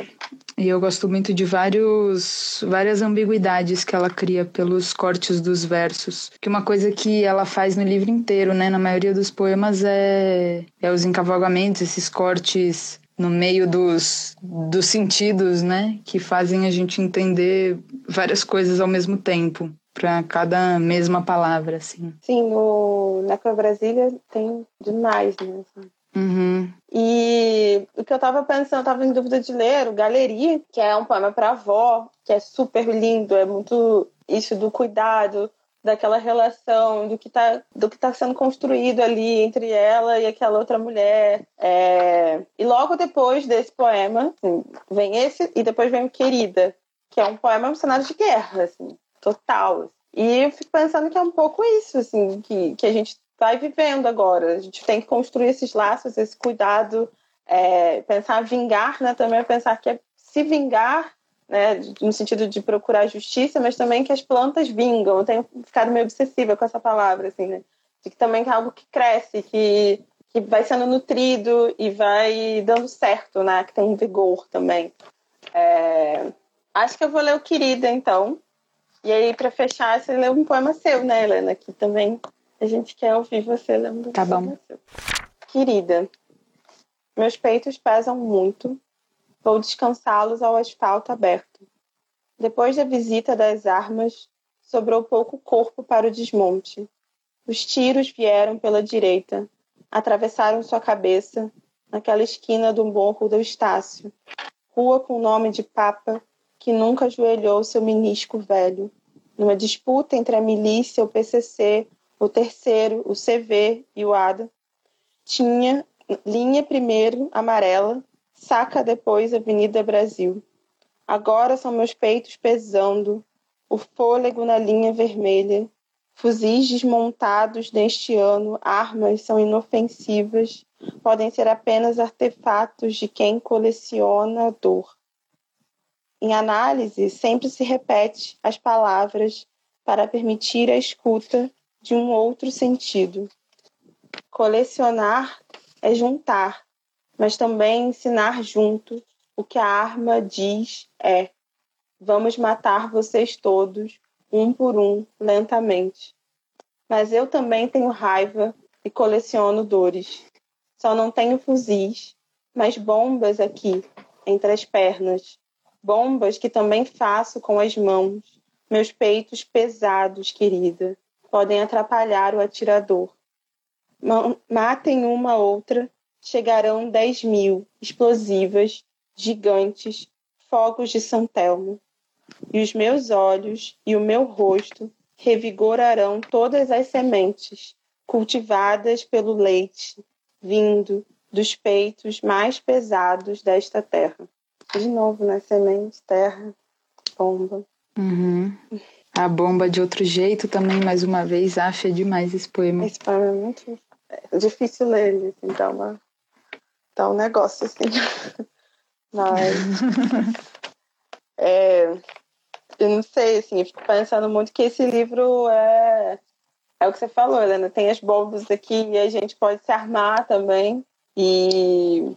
E eu gosto muito de vários, várias ambiguidades que ela cria pelos cortes dos versos. Que uma coisa que ela faz no livro inteiro, né, na maioria dos poemas é, é os encavalgamentos, esses cortes no meio dos, dos sentidos, né, que fazem a gente entender várias coisas ao mesmo tempo para cada mesma palavra, assim. Sim, no Necro Brasília tem demais, né? Assim. Uhum. E o que eu tava pensando, eu tava em dúvida de ler o Galeria, que é um poema para avó, que é super lindo, é muito isso do cuidado, daquela relação, do que tá, do que tá sendo construído ali entre ela e aquela outra mulher. É... E logo depois desse poema, assim, vem esse e depois vem o Querida, que é um poema um cenário de guerra, assim, total. E eu fico pensando que é um pouco isso, assim, que, que a gente vai vivendo agora. A gente tem que construir esses laços, esse cuidado, é, pensar vingar, né? Também é pensar que é se vingar, né? No sentido de procurar justiça, mas também que as plantas vingam. Eu tenho ficado meio obsessiva com essa palavra, assim, né? De que também é algo que cresce, que, que vai sendo nutrido e vai dando certo, né? Que tem vigor também. É... Acho que eu vou ler o Querida, então. E aí, para fechar, você lê um poema seu, né, Helena? Que também a gente quer ouvir você lendo. Tá bom. Querida, meus peitos pesam muito. Vou descansá-los ao asfalto aberto. Depois da visita das armas, sobrou pouco corpo para o desmonte. Os tiros vieram pela direita, atravessaram sua cabeça, naquela esquina do morro do Estácio, rua com nome de Papa, que nunca ajoelhou seu menisco velho, numa disputa entre a milícia o PCC o terceiro, o CV e o ADA, tinha linha primeiro amarela, saca depois Avenida Brasil. Agora são meus peitos pesando, o fôlego na linha vermelha. Fuzis desmontados neste ano, armas são inofensivas, podem ser apenas artefatos de quem coleciona dor. Em análise, sempre se repete as palavras para permitir a escuta de um outro sentido. Colecionar é juntar, mas também ensinar junto o que a arma diz é. Vamos matar vocês todos, um por um, lentamente. Mas eu também tenho raiva e coleciono dores. Só não tenho fuzis, mas bombas aqui, entre as pernas. Bombas que também faço com as mãos. Meus peitos pesados, querida, podem atrapalhar o atirador. Matem uma outra, chegarão dez mil, explosivas, gigantes, fogos de São Telmo e os meus olhos e o meu rosto revigorarão todas as sementes cultivadas pelo leite vindo dos peitos mais pesados desta terra. De novo, né? Semente, terra, bomba. Uhum. A bomba de outro jeito também, mais uma vez, acha demais esse poema. Esse poema é muito é difícil ler ele, assim, dá, uma, dá um negócio assim. Mas. é, eu não sei, assim, eu fico pensando muito que esse livro é. É o que você falou, Helena. Tem as bombas aqui e a gente pode se armar também. E,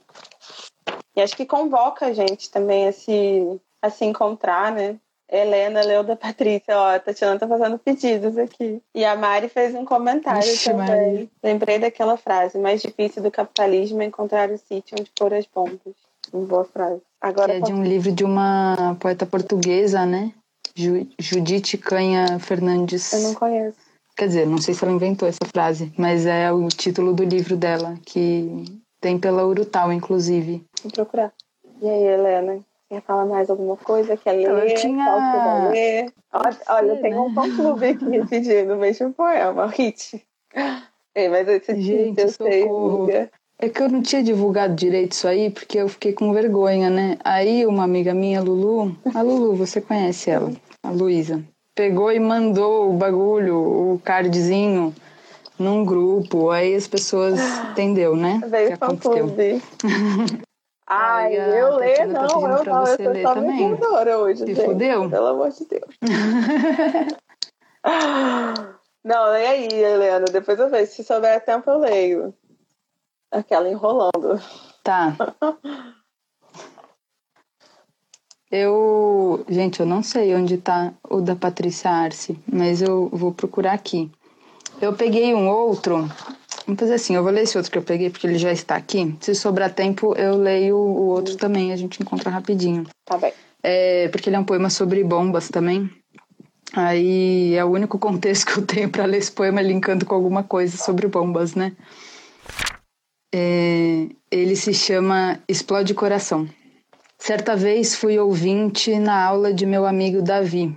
e acho que convoca a gente também a se, a se encontrar, né? Helena leu da Patrícia, ó, a Tatiana tá fazendo pedidos aqui. E a Mari fez um comentário Ixi, também. Mari. Lembrei daquela frase, mais difícil do capitalismo é encontrar o sítio onde pôr as bombas. Uma boa frase. Agora, que é de um livro de uma poeta portuguesa, né? Judite Canha Fernandes. Eu não conheço. Quer dizer, não sei se ela inventou essa frase, mas é o título do livro dela, que tem pela Urutau, inclusive. Vou procurar. E aí, Helena? Quer falar mais alguma coisa? Quer ler? Eu tinha... Ler? Olha, olha tem né? um fã-clube aqui pedindo mesmo poema, Hit. É, mas esse Gente, eu socorro. sei, É que eu não tinha divulgado direito isso aí, porque eu fiquei com vergonha, né? Aí uma amiga minha, Lulu, a Lulu, você conhece ela, a Luísa, pegou e mandou o bagulho, o cardzinho, num grupo. Aí as pessoas entendeu, né? Veio fã clube. Ai, eu ler, não, eu não, eu tô só vendedora hoje, Se gente. fudeu? Pelo amor de Deus. não, lê aí, Helena, depois eu vejo. Se souber tempo, eu leio. Aquela enrolando. Tá. Eu, gente, eu não sei onde tá o da Patrícia Arce, mas eu vou procurar aqui. Eu peguei um outro. Vamos fazer assim, eu vou ler esse outro que eu peguei porque ele já está aqui. Se sobrar tempo, eu leio o outro também, a gente encontra rapidinho. Tá bem. É, porque ele é um poema sobre bombas também. Aí é o único contexto que eu tenho para ler esse poema linkando com alguma coisa sobre bombas, né? É, ele se chama Explode Coração. Certa vez fui ouvinte na aula de meu amigo Davi.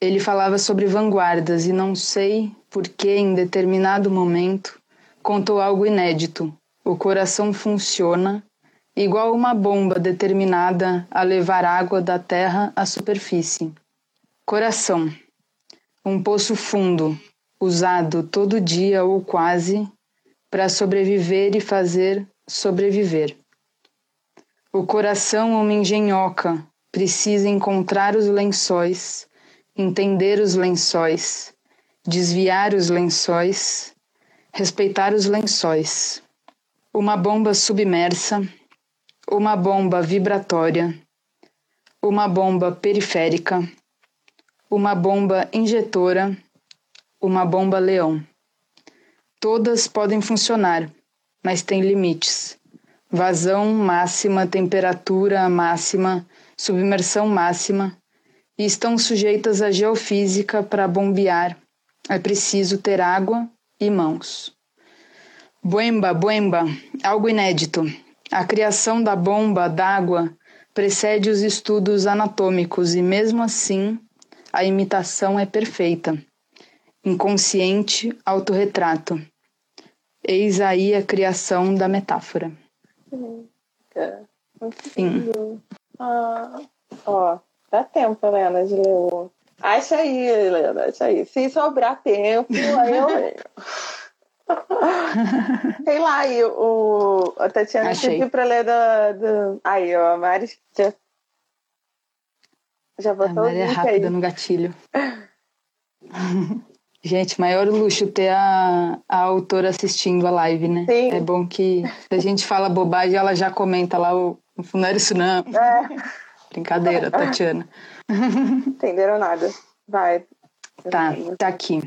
Ele falava sobre vanguardas e não sei por que em determinado momento contou algo inédito. O coração funciona igual uma bomba determinada a levar água da terra à superfície. Coração, um poço fundo, usado todo dia ou quase para sobreviver e fazer sobreviver. O coração, uma engenhoca, precisa encontrar os lençóis, entender os lençóis, desviar os lençóis, respeitar os lençóis. Uma bomba submersa, uma bomba vibratória, uma bomba periférica, uma bomba injetora, uma bomba leão. Todas podem funcionar, mas têm limites vazão máxima, temperatura máxima, submersão máxima e estão sujeitas à geofísica para bombear. É preciso ter água e mãos. Buemba, buemba, algo inédito. A criação da bomba d'água precede os estudos anatômicos e, mesmo assim, a imitação é perfeita. Inconsciente autorretrato. Eis aí a criação da metáfora. Sim. Ah, ó, dá tempo, Helena, de ler Acha aí, Helena, acha aí. Se sobrar tempo, aí eu leio. Sei lá, aí o, a Tatiana Achei. pediu pra ler da. Do... Aí, ó, a Mari já, já A botou o Mari é link rápida aí. no gatilho. Gente, maior luxo ter a, a autora assistindo a live, né? Sim. É bom que se a gente fala bobagem, ela já comenta lá, o, não era isso não. É, Brincadeira, Tatiana. Entenderam nada. Vai. Tá, tá aqui.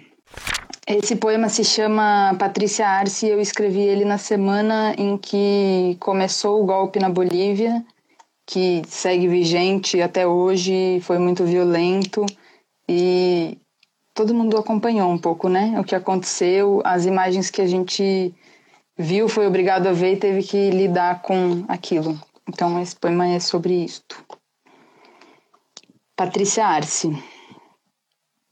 Esse poema se chama Patrícia Arce. Eu escrevi ele na semana em que começou o golpe na Bolívia, que segue vigente até hoje, foi muito violento e todo mundo acompanhou um pouco, né? O que aconteceu, as imagens que a gente viu, foi obrigado a ver e teve que lidar com aquilo. Então, esse poema é sobre isto. Patrícia Arce.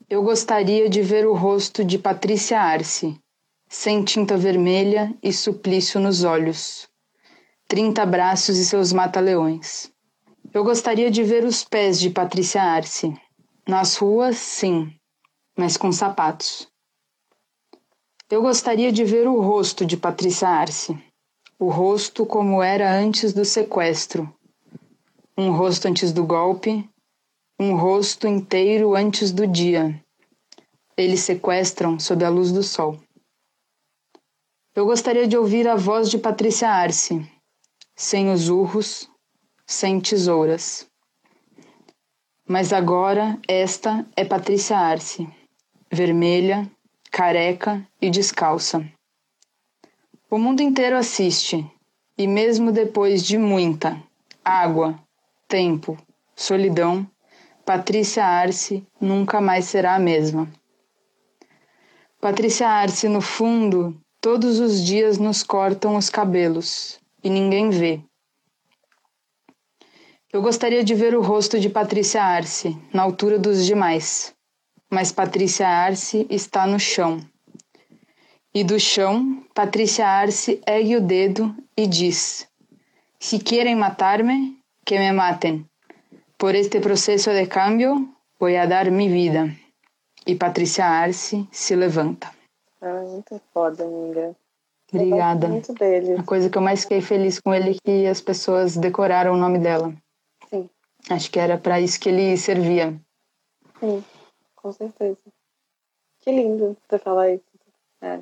Eu gostaria de ver o rosto de Patrícia Arce, sem tinta vermelha e suplício nos olhos. Trinta braços e seus mata-leões. Eu gostaria de ver os pés de Patrícia Arce. Nas ruas, sim, mas com sapatos. Eu gostaria de ver o rosto de Patrícia Arce. O rosto como era antes do sequestro. Um rosto antes do golpe, um rosto inteiro antes do dia. Eles sequestram sob a luz do sol. Eu gostaria de ouvir a voz de Patrícia Arce, sem os urros, sem tesouras. Mas agora esta é Patrícia Arce, vermelha, careca e descalça. O mundo inteiro assiste, e mesmo depois de muita água, tempo, solidão, Patrícia Arce nunca mais será a mesma. Patrícia Arce, no fundo, todos os dias nos cortam os cabelos e ninguém vê. Eu gostaria de ver o rosto de Patrícia Arce, na altura dos demais, mas Patrícia Arce está no chão. E do chão, Patrícia Arce ergue o dedo e diz: Se querem matar-me, que me matem. Por este processo de cambio, vou a dar minha vida e Patrícia Arce se levanta. Ah, muito foda, amiga. Obrigada. Muito dele. A coisa que eu mais fiquei feliz com ele é que as pessoas decoraram o nome dela. Sim. Acho que era para isso que ele servia. Sim, com certeza. Que lindo você falar isso. É.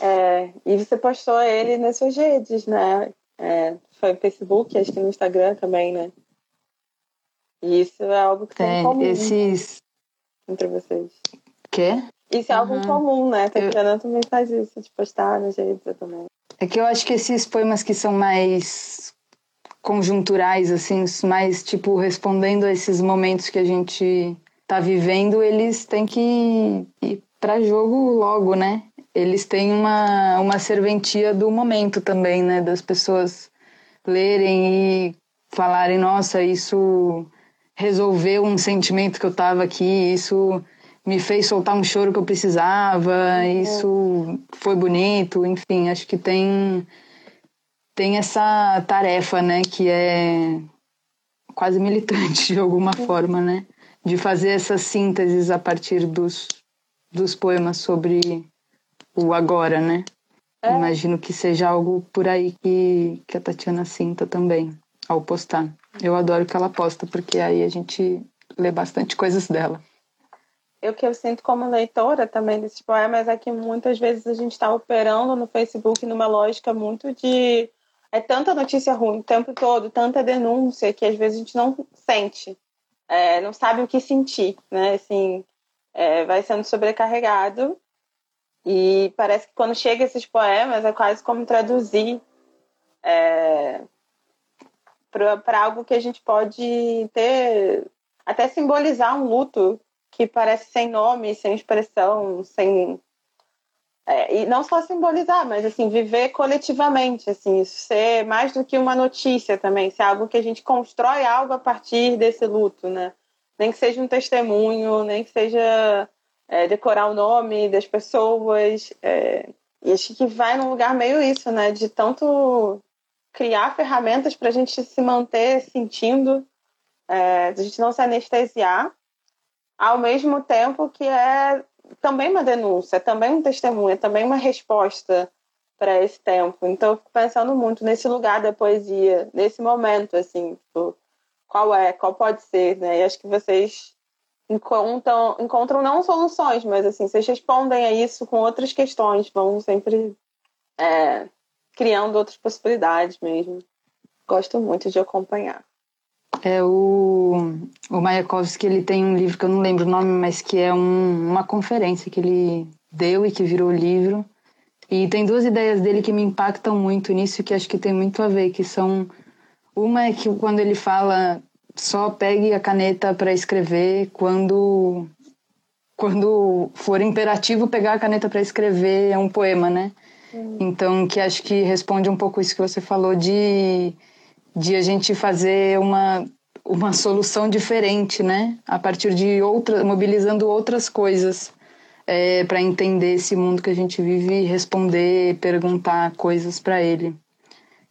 É, e você postou ele nas suas redes, né? É, foi no Facebook, acho que no Instagram também, né? E isso é algo que tem é, em comum. Esses, entre vocês. Quê? Isso é algo uhum. comum, né? Tatiana eu... também faz isso, de postar no jeito também. É que eu acho que esses poemas que são mais conjunturais, assim, mais, tipo, respondendo a esses momentos que a gente tá vivendo, eles têm que ir para jogo logo, né? Eles têm uma, uma serventia do momento também, né? Das pessoas lerem e falarem, nossa, isso resolveu um sentimento que eu tava aqui, isso me fez soltar um choro que eu precisava, isso foi bonito, enfim, acho que tem tem essa tarefa, né, que é quase militante de alguma forma, né, de fazer essas sínteses a partir dos dos poemas sobre o agora, né? É. Imagino que seja algo por aí que, que a Tatiana sinta também ao postar. Eu adoro que ela posta, porque aí a gente lê bastante coisas dela. Eu que eu sinto como leitora também desses poemas é que muitas vezes a gente está operando no Facebook numa lógica muito de é tanta notícia ruim o tempo todo, tanta denúncia que às vezes a gente não sente, é, não sabe o que sentir, né? Assim, é, vai sendo sobrecarregado e parece que quando chega esses poemas é quase como traduzir é, para algo que a gente pode ter, até simbolizar um luto que parece sem nome, sem expressão, sem. É, e não só simbolizar, mas assim, viver coletivamente, assim, isso ser mais do que uma notícia também, ser algo que a gente constrói algo a partir desse luto, né? Nem que seja um testemunho, nem que seja é, decorar o nome das pessoas. É, e acho que vai num lugar meio isso, né? De tanto criar ferramentas para a gente se manter sentindo, é, a gente não se anestesiar, ao mesmo tempo que é também uma denúncia, também um testemunho, também uma resposta para esse tempo. Então eu fico pensando muito nesse lugar da poesia, nesse momento, assim, tipo, qual é, qual pode ser, né? E acho que vocês encontram, encontram não soluções, mas assim, vocês respondem a isso com outras questões, vão sempre é, criando outras possibilidades mesmo. Gosto muito de acompanhar. É o, o Mayakovsky, ele tem um livro que eu não lembro o nome, mas que é um, uma conferência que ele deu e que virou livro. E tem duas ideias dele que me impactam muito nisso, que acho que tem muito a ver, que são... Uma é que quando ele fala só pegue a caneta para escrever quando quando for imperativo pegar a caneta para escrever é um poema, né? Então, que acho que responde um pouco isso que você falou de, de a gente fazer uma, uma solução diferente, né? A partir de outras, mobilizando outras coisas é, para entender esse mundo que a gente vive e responder, perguntar coisas para ele.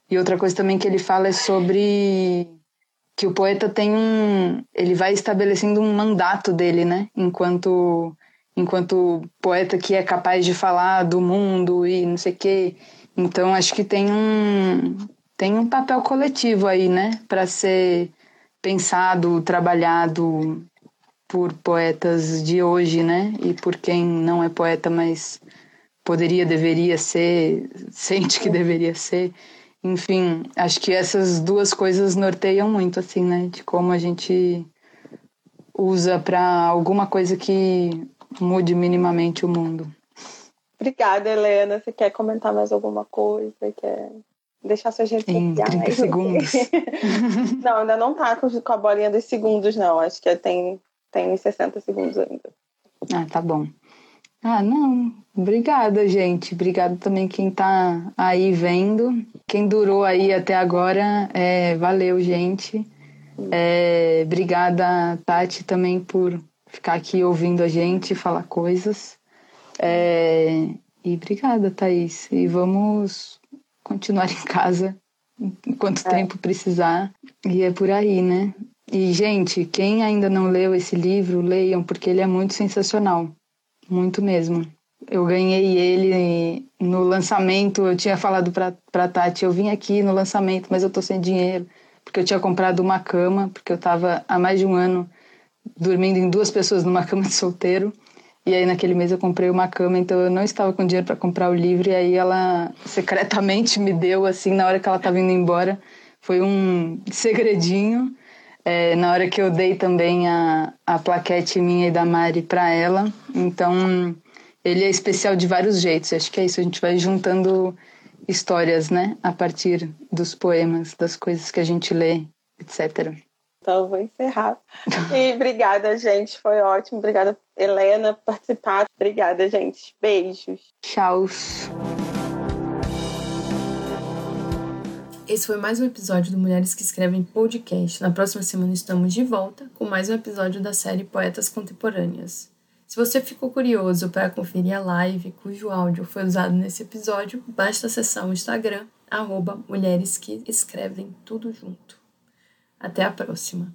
E outra coisa também que ele fala é sobre que o poeta tem um ele vai estabelecendo um mandato dele né enquanto enquanto poeta que é capaz de falar do mundo e não sei quê. Então acho que tem um tem um papel coletivo aí né? Para ser pensado trabalhado por poetas de hoje né? E por quem não é poeta mas poderia deveria ser sente que deveria ser. Enfim, acho que essas duas coisas norteiam muito, assim, né? De como a gente usa para alguma coisa que mude minimamente o mundo. Obrigada, Helena. Você quer comentar mais alguma coisa? Quer deixar suas redes Em 30 segundos. não, ainda não tá com a bolinha dos segundos, não. Acho que tem, tem 60 segundos ainda. Ah, tá bom. Ah, não. Obrigada, gente. Obrigada também quem tá aí vendo. Quem durou aí até agora, é, valeu, gente. É, obrigada, Tati, também por ficar aqui ouvindo a gente falar coisas. É, e obrigada, Thaís. E vamos continuar em casa enquanto é. tempo precisar. E é por aí, né? E, gente, quem ainda não leu esse livro, leiam, porque ele é muito sensacional. Muito mesmo. Eu ganhei ele no lançamento. Eu tinha falado pra, pra Tati, eu vim aqui no lançamento, mas eu tô sem dinheiro. Porque eu tinha comprado uma cama, porque eu tava há mais de um ano dormindo em duas pessoas numa cama de solteiro. E aí naquele mês eu comprei uma cama, então eu não estava com dinheiro para comprar o livro. E aí ela secretamente me deu, assim, na hora que ela estava indo embora. Foi um segredinho. É, na hora que eu dei também a, a plaquete minha e da Mari para ela. Então, ele é especial de vários jeitos. Acho que é isso, a gente vai juntando histórias, né? A partir dos poemas, das coisas que a gente lê, etc. Então, eu vou encerrar. E obrigada, gente. Foi ótimo. Obrigada, Helena, por participar. Obrigada, gente. Beijos. Tchau. Esse foi mais um episódio do Mulheres que Escrevem Podcast. Na próxima semana estamos de volta com mais um episódio da série Poetas Contemporâneas. Se você ficou curioso para conferir a live cujo áudio foi usado nesse episódio, basta acessar o Instagram, arroba Mulheres que Escrevem Tudo Junto. Até a próxima!